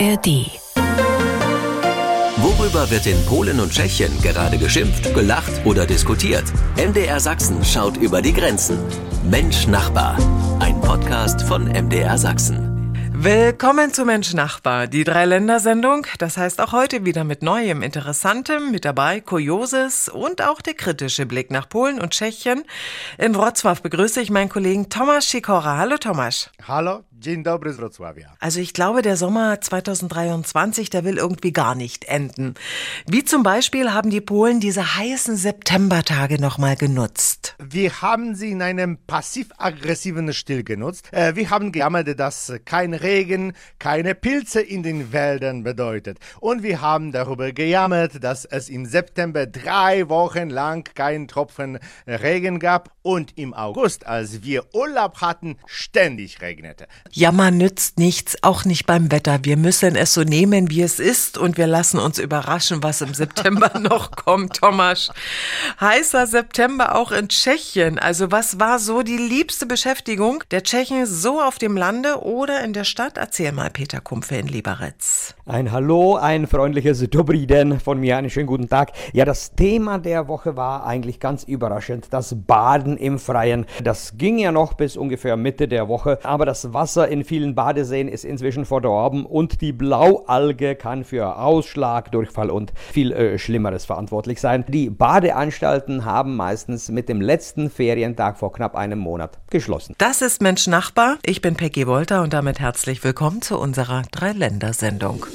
ARD. Worüber wird in Polen und Tschechien gerade geschimpft, gelacht oder diskutiert? MDR Sachsen schaut über die Grenzen. Mensch Nachbar. Ein Podcast von MDR Sachsen. Willkommen zu Mensch Nachbar, die Dreiländersendung. Das heißt auch heute wieder mit Neuem, Interessantem, mit dabei Kurioses und auch der kritische Blick nach Polen und Tschechien. In Wrocław begrüße ich meinen Kollegen Tomasz Sikora. Hallo Tomasz. Hallo, Dzień dobry z Wrocławia. Also ich glaube, der Sommer 2023, der will irgendwie gar nicht enden. Wie zum Beispiel haben die Polen diese heißen Septembertage nochmal genutzt. Wir haben sie in einem passiv-aggressiven Stil genutzt. Äh, wir haben gejammert, dass kein Regen, keine Pilze in den Wäldern bedeutet. Und wir haben darüber gejammert, dass es im September drei Wochen lang keinen Tropfen Regen gab und im August, als wir Urlaub hatten, ständig regnete. Jammer nützt nichts, auch nicht beim Wetter. Wir müssen es so nehmen, wie es ist und wir lassen uns überraschen, was im September noch kommt, Thomas. Heißer September auch in Tschechien. Also was war so die liebste Beschäftigung der Tschechen so auf dem Lande oder in der Stadt? Erzähl mal, Peter Kumpfe in Liberec. Ein Hallo, ein freundliches Dobriden von mir, einen schönen guten Tag. Ja, das Thema der Woche war eigentlich ganz überraschend, das Baden im Freien. Das ging ja noch bis ungefähr Mitte der Woche, aber das Wasser Wasser in vielen Badeseen ist inzwischen verdorben und die Blaualge kann für Ausschlag, Durchfall und viel äh, Schlimmeres verantwortlich sein. Die Badeanstalten haben meistens mit dem letzten Ferientag vor knapp einem Monat geschlossen. Das ist Mensch Nachbar. Ich bin Peggy Wolter und damit herzlich willkommen zu unserer Dreiländersendung.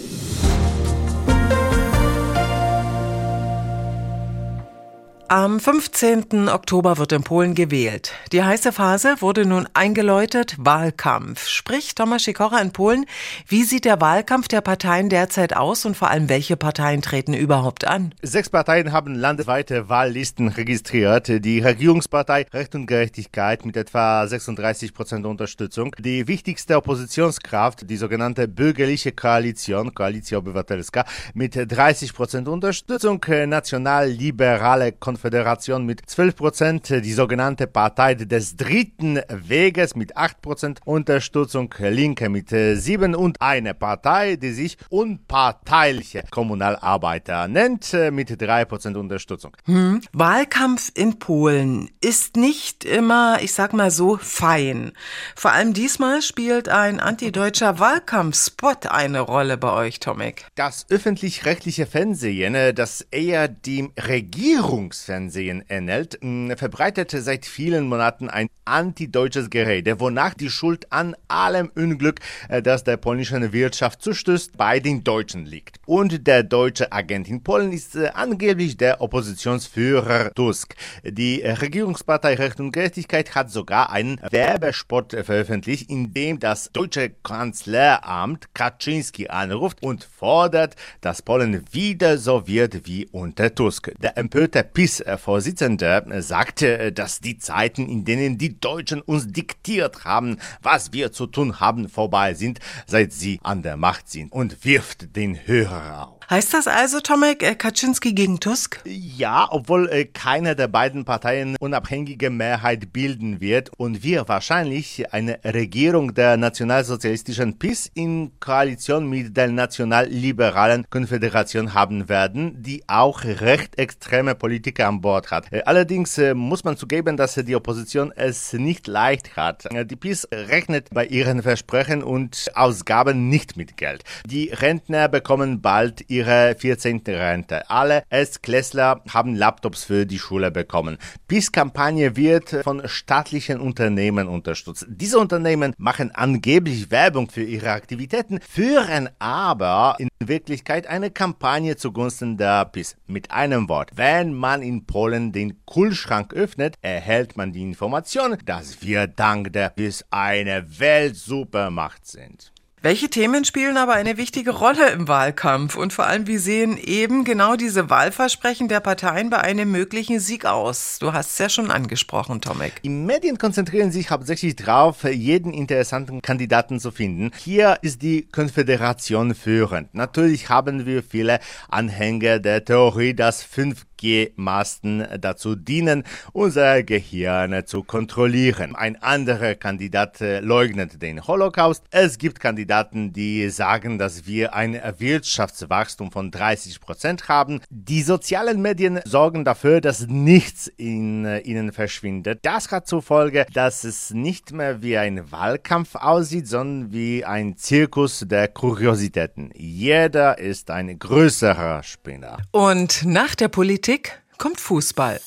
Am 15. Oktober wird in Polen gewählt. Die heiße Phase wurde nun eingeläutet, Wahlkampf. Sprich, Thomas Sikora in Polen, wie sieht der Wahlkampf der Parteien derzeit aus und vor allem welche Parteien treten überhaupt an? Sechs Parteien haben landesweite Wahllisten registriert. Die Regierungspartei Recht und Gerechtigkeit mit etwa 36 Prozent Unterstützung. Die wichtigste Oppositionskraft, die sogenannte bürgerliche Koalition, Koalicja Obywatelska, mit 30 Prozent Unterstützung. Nationalliberale Konferenz Föderation mit 12 Prozent, die sogenannte Partei des dritten Weges mit 8 Prozent Unterstützung, Linke mit 7 und eine Partei, die sich unparteiliche Kommunalarbeiter nennt, mit 3 Prozent Unterstützung. Hm. Wahlkampf in Polen ist nicht immer, ich sag mal so, fein. Vor allem diesmal spielt ein antideutscher Wahlkampfspot eine Rolle bei euch, Tomek. Das öffentlich-rechtliche Fernsehen, das eher dem Regierungs Fernsehen ähnelt, verbreitete seit vielen Monaten ein antideutsches Gerede, wonach die Schuld an allem Unglück, äh, das der polnischen Wirtschaft zustößt, bei den Deutschen liegt. Und der deutsche Agent in Polen ist äh, angeblich der Oppositionsführer Tusk. Die Regierungspartei Recht und Gerechtigkeit hat sogar einen Werbespot veröffentlicht, in dem das deutsche Kanzleramt Kaczynski anruft und fordert, dass Polen wieder so wird wie unter Tusk. Der empörte PiS Vorsitzende sagte, dass die Zeiten, in denen die Deutschen uns diktiert haben, was wir zu tun haben, vorbei sind, seit sie an der Macht sind und wirft den Hörer auf. Heißt das also, Tomek, äh, Kaczynski gegen Tusk? Ja, obwohl äh, keiner der beiden Parteien unabhängige Mehrheit bilden wird und wir wahrscheinlich eine Regierung der nationalsozialistischen PIS in Koalition mit der nationalliberalen Konföderation haben werden, die auch recht extreme Politiker an Bord hat. Äh, allerdings muss man zugeben, dass die Opposition es nicht leicht hat. Die PIS rechnet bei ihren Versprechen und Ausgaben nicht mit Geld. Die Rentner bekommen bald ihre ihre 14. Rente. Alle S-Klässler haben Laptops für die Schule bekommen. PIS-Kampagne wird von staatlichen Unternehmen unterstützt. Diese Unternehmen machen angeblich Werbung für ihre Aktivitäten, führen aber in Wirklichkeit eine Kampagne zugunsten der PIS. Mit einem Wort, wenn man in Polen den Kühlschrank öffnet, erhält man die Information, dass wir dank der PIS eine Weltsupermacht sind. Welche Themen spielen aber eine wichtige Rolle im Wahlkampf? Und vor allem, wie sehen eben genau diese Wahlversprechen der Parteien bei einem möglichen Sieg aus? Du hast es ja schon angesprochen, Tomek. Die Medien konzentrieren sich hauptsächlich darauf, jeden interessanten Kandidaten zu finden. Hier ist die Konföderation führend. Natürlich haben wir viele Anhänger der Theorie, dass fünf 5G-Masten dazu dienen, unser Gehirn zu kontrollieren. Ein anderer Kandidat äh, leugnet den Holocaust. Es gibt Kandidaten, die sagen, dass wir ein Wirtschaftswachstum von 30 Prozent haben. Die sozialen Medien sorgen dafür, dass nichts in äh, ihnen verschwindet. Das hat zur Folge, dass es nicht mehr wie ein Wahlkampf aussieht, sondern wie ein Zirkus der Kuriositäten. Jeder ist ein größerer Spinner. Und nach der Politik kommt Fußball.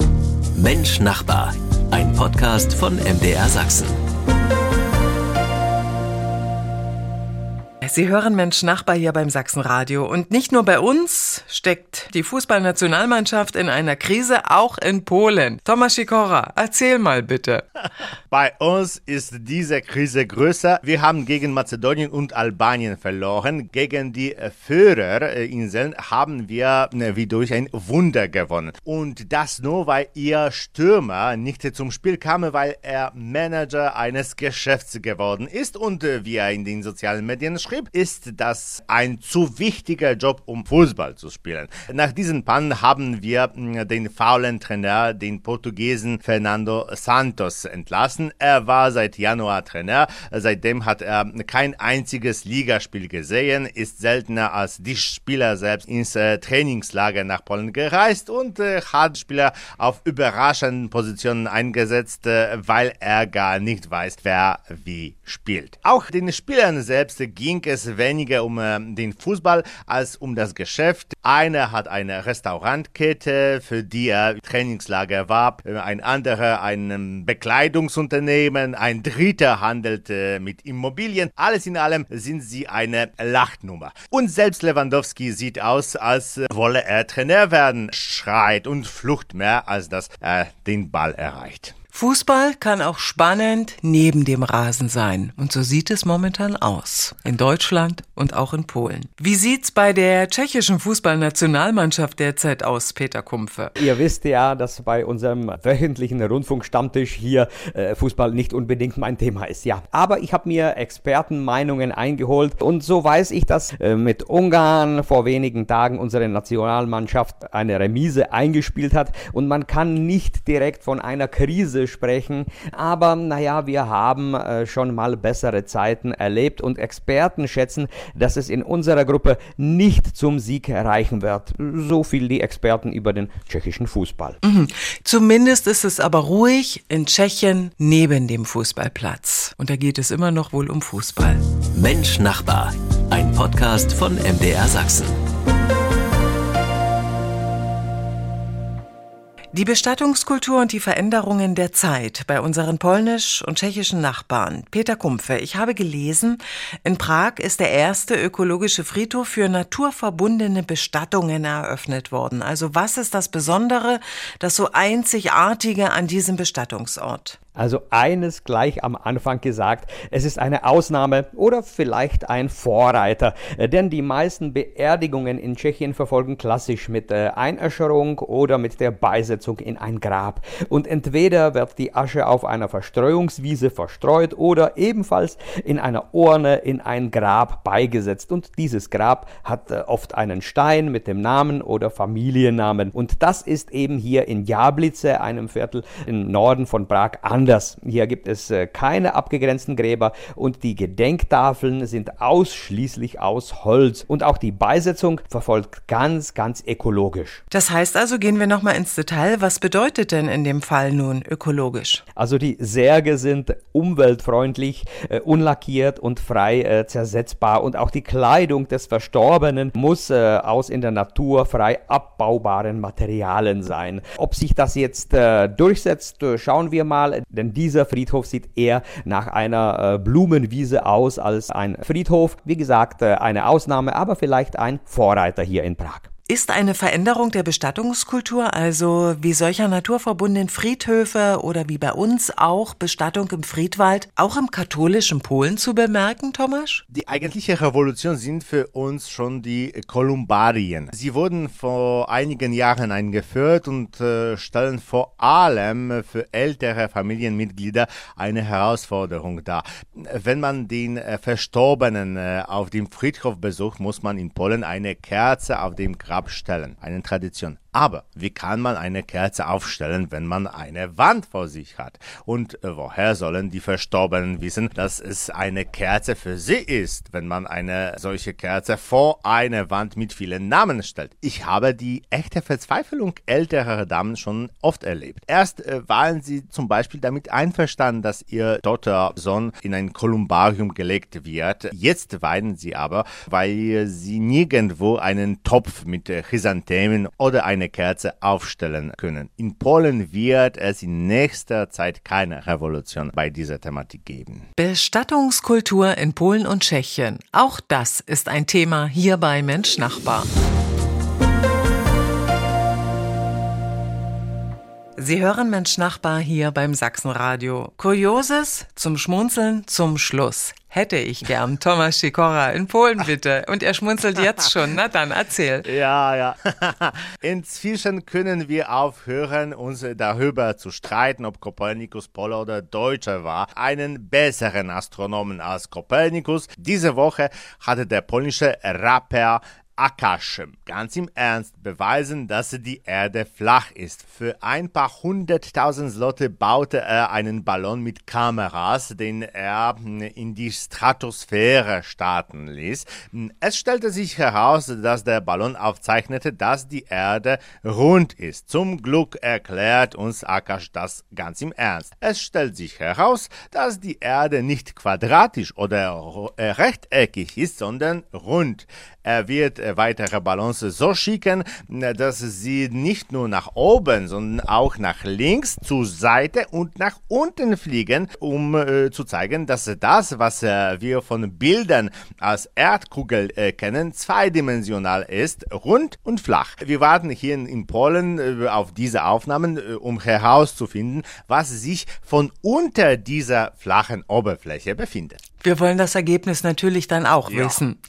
Mensch Nachbar, ein Podcast von MDR Sachsen. Sie hören Mensch Nachbar hier beim Sachsenradio. Und nicht nur bei uns steckt die Fußballnationalmannschaft in einer Krise, auch in Polen. Thomas Sikora, erzähl mal bitte. Bei uns ist diese Krise größer. Wir haben gegen Mazedonien und Albanien verloren. Gegen die Führerinseln haben wir äh, wie durch ein Wunder gewonnen. Und das nur, weil ihr Stürmer nicht zum Spiel kam, weil er Manager eines Geschäfts geworden ist. Und äh, wie er in den sozialen Medien schrieb, ist das ein zu wichtiger Job, um Fußball zu spielen. Nach diesen Pannen haben wir hm, den faulen Trainer, den Portugiesen Fernando Santos, entlassen. Er war seit Januar Trainer. Seitdem hat er kein einziges Ligaspiel gesehen, ist seltener als die Spieler selbst ins äh, Trainingslager nach Polen gereist und äh, hat Spieler auf überraschenden Positionen eingesetzt, äh, weil er gar nicht weiß, wer wie spielt. Auch den Spielern selbst ging es weniger um äh, den Fußball als um das Geschäft. Einer hat eine Restaurantkette, für die er Trainingslager warb, ein anderer ein Bekleidungsunternehmen, ein dritter handelte mit Immobilien. Alles in allem sind sie eine Lachnummer. Und selbst Lewandowski sieht aus, als wolle er Trainer werden, schreit und flucht mehr, als dass er den Ball erreicht. Fußball kann auch spannend neben dem Rasen sein. Und so sieht es momentan aus. In Deutschland und auch in Polen. Wie sieht's bei der tschechischen Fußballnationalmannschaft derzeit aus, Peter Kumpfe? Ihr wisst ja, dass bei unserem wöchentlichen Rundfunkstammtisch hier äh, Fußball nicht unbedingt mein Thema ist. Ja, aber ich habe mir Expertenmeinungen eingeholt und so weiß ich, dass äh, mit Ungarn vor wenigen Tagen unsere Nationalmannschaft eine Remise eingespielt hat und man kann nicht direkt von einer Krise sprechen. Aber naja, wir haben äh, schon mal bessere Zeiten erlebt und Experten schätzen, dass es in unserer Gruppe nicht zum Sieg erreichen wird. So viel die Experten über den tschechischen Fußball. Mhm. Zumindest ist es aber ruhig in Tschechien neben dem Fußballplatz. Und da geht es immer noch wohl um Fußball. Mensch Nachbar, ein Podcast von MDR Sachsen. Die Bestattungskultur und die Veränderungen der Zeit bei unseren polnisch- und tschechischen Nachbarn. Peter Kumpfe, ich habe gelesen, in Prag ist der erste ökologische Friedhof für naturverbundene Bestattungen eröffnet worden. Also was ist das Besondere, das so einzigartige an diesem Bestattungsort? Also eines gleich am Anfang gesagt, es ist eine Ausnahme oder vielleicht ein Vorreiter, äh, denn die meisten Beerdigungen in Tschechien verfolgen klassisch mit äh, Einäscherung oder mit der Beisetzung in ein Grab. Und entweder wird die Asche auf einer Verstreuungswiese verstreut oder ebenfalls in einer Urne in ein Grab beigesetzt. Und dieses Grab hat äh, oft einen Stein mit dem Namen oder Familiennamen. Und das ist eben hier in Jablice, einem Viertel im Norden von Prag, anders. Hier gibt es äh, keine abgegrenzten Gräber und die Gedenktafeln sind ausschließlich aus Holz. Und auch die Beisetzung verfolgt ganz, ganz ökologisch. Das heißt also, gehen wir nochmal ins Detail. Was bedeutet denn in dem Fall nun ökologisch? Also die Särge sind umweltfreundlich, äh, unlackiert und frei äh, zersetzbar. Und auch die Kleidung des Verstorbenen muss äh, aus in der Natur frei abbaubaren Materialien sein. Ob sich das jetzt durchsetzt, schauen wir mal denn dieser Friedhof sieht eher nach einer äh, Blumenwiese aus als ein Friedhof. Wie gesagt, äh, eine Ausnahme, aber vielleicht ein Vorreiter hier in Prag. Ist eine Veränderung der Bestattungskultur, also wie solcher naturverbundenen Friedhöfe oder wie bei uns auch Bestattung im Friedwald, auch im katholischen Polen zu bemerken, Thomas? Die eigentliche Revolution sind für uns schon die Kolumbarien. Sie wurden vor einigen Jahren eingeführt und äh, stellen vor allem für ältere Familienmitglieder eine Herausforderung dar. Wenn man den äh, Verstorbenen äh, auf dem Friedhof besucht, muss man in Polen eine Kerze auf dem Grab Grab stellen. Eine Tradition. Aber wie kann man eine Kerze aufstellen, wenn man eine Wand vor sich hat? Und äh, woher sollen die Verstorbenen wissen, dass es eine Kerze für sie ist, wenn man eine solche Kerze vor eine Wand mit vielen Namen stellt? Ich habe die echte Verzweiflung älterer Damen schon oft erlebt. Erst äh, waren sie zum Beispiel damit einverstanden, dass ihr Tochter-Sohn in ein Kolumbarium gelegt wird. Jetzt weinen sie aber, weil sie nirgendwo einen Topf mit äh, Chrysanthemen oder eine Kerze aufstellen können. In Polen wird es in nächster Zeit keine Revolution bei dieser Thematik geben. Bestattungskultur in Polen und Tschechien. Auch das ist ein Thema hier bei Mensch Nachbar. Sie hören Mensch Nachbar hier beim Sachsenradio. Kurioses zum Schmunzeln zum Schluss. Hätte ich gern. Thomas Sikora in Polen bitte. Und er schmunzelt jetzt schon. Na dann, erzähl. Ja, ja. Inzwischen können wir aufhören, uns darüber zu streiten, ob Kopernikus Poller oder Deutscher war. Einen besseren Astronomen als Kopernikus. Diese Woche hatte der polnische Rapper Akash ganz im Ernst beweisen, dass die Erde flach ist. Für ein paar hunderttausend Slotte baute er einen Ballon mit Kameras, den er in die Stratosphäre starten ließ. Es stellte sich heraus, dass der Ballon aufzeichnete, dass die Erde rund ist. Zum Glück erklärt uns Akash das ganz im Ernst. Es stellt sich heraus, dass die Erde nicht quadratisch oder rechteckig ist, sondern rund. Er wird weitere Ballons so schicken, dass sie nicht nur nach oben, sondern auch nach links, zur Seite und nach unten fliegen, um äh, zu zeigen, dass das, was äh, wir von Bildern als Erdkugel äh, kennen, zweidimensional ist, rund und flach. Wir warten hier in, Polen äh, auf diese Aufnahmen, äh, um herauszufinden, was sich von unter dieser flachen Oberfläche befindet. Wir wollen das Ergebnis natürlich dann auch ja. wissen.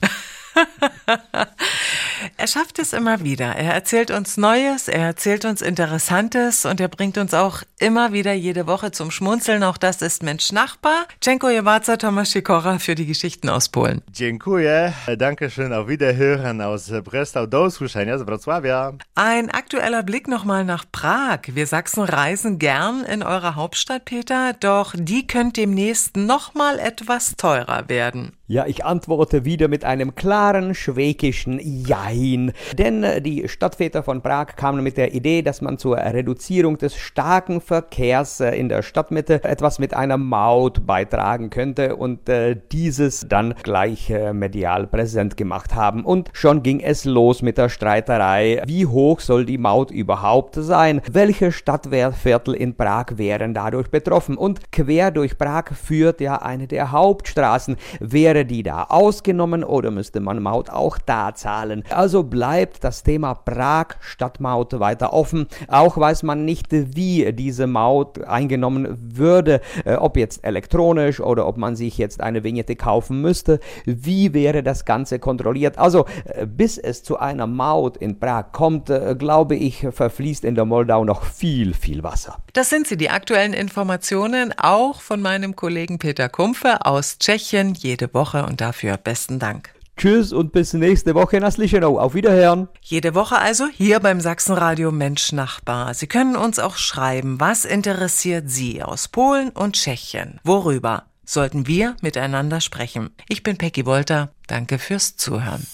er schafft es immer wieder. Er erzählt uns Neues, er erzählt uns Interessantes und er bringt uns auch immer wieder jede Woche zum Schmunzeln. Auch das ist Mensch Nachbar. Dziękuję bardzo, Tomasz Sikora, für die Geschichten aus Polen. Dziękuję. Dankeschön. Auf Wiederhören aus Breslau do usłyszenia z Wrocławia. Ein aktueller Blick nochmal nach Prag. Wir Sachsen reisen gern in eure Hauptstadt, Peter, doch die könnte demnächst nochmal etwas teurer werden. Ja, ich antworte wieder mit einem klaren schwäkischen Jein. Denn äh, die Stadtväter von Prag kamen mit der Idee, dass man zur Reduzierung des starken Verkehrs äh, in der Stadtmitte etwas mit einer Maut beitragen könnte und äh, dieses dann gleich äh, medial präsent gemacht haben. Und schon ging es los mit der Streiterei. Wie hoch soll die Maut überhaupt sein? Welche Stadtviertel in Prag wären dadurch betroffen? Und quer durch Prag führt ja eine der Hauptstraßen. Wäre die da ausgenommen oder müsste man Maut auch da zahlen? Also bleibt das Thema Prag Stadtmaut weiter offen. Auch weiß man nicht, wie diese Maut eingenommen würde, äh, ob jetzt elektronisch oder ob man sich jetzt eine Vignette kaufen müsste. Wie wäre das Ganze kontrolliert? Also äh, bis es zu einer Maut in Prag kommt, äh, glaube ich, verfließt in der Moldau noch viel, viel Wasser. Das sind sie, die aktuellen Informationen, auch von meinem Kollegen Peter Kumpfe aus Tschechien, jede Woche und dafür besten Dank. Tschüss und bis nächste Woche in Aslichenau. Auf Wiederhören. Jede Woche also hier beim Sachsenradio Mensch Nachbar. Sie können uns auch schreiben, was interessiert Sie aus Polen und Tschechien? Worüber sollten wir miteinander sprechen? Ich bin Peggy Wolter. Danke fürs Zuhören.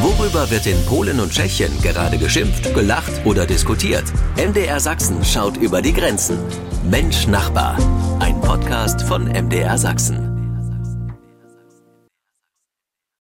Worüber wird in Polen und Tschechien gerade geschimpft, gelacht oder diskutiert? MDR Sachsen schaut über die Grenzen. Mensch Nachbar. Ein Podcast von MDR Sachsen.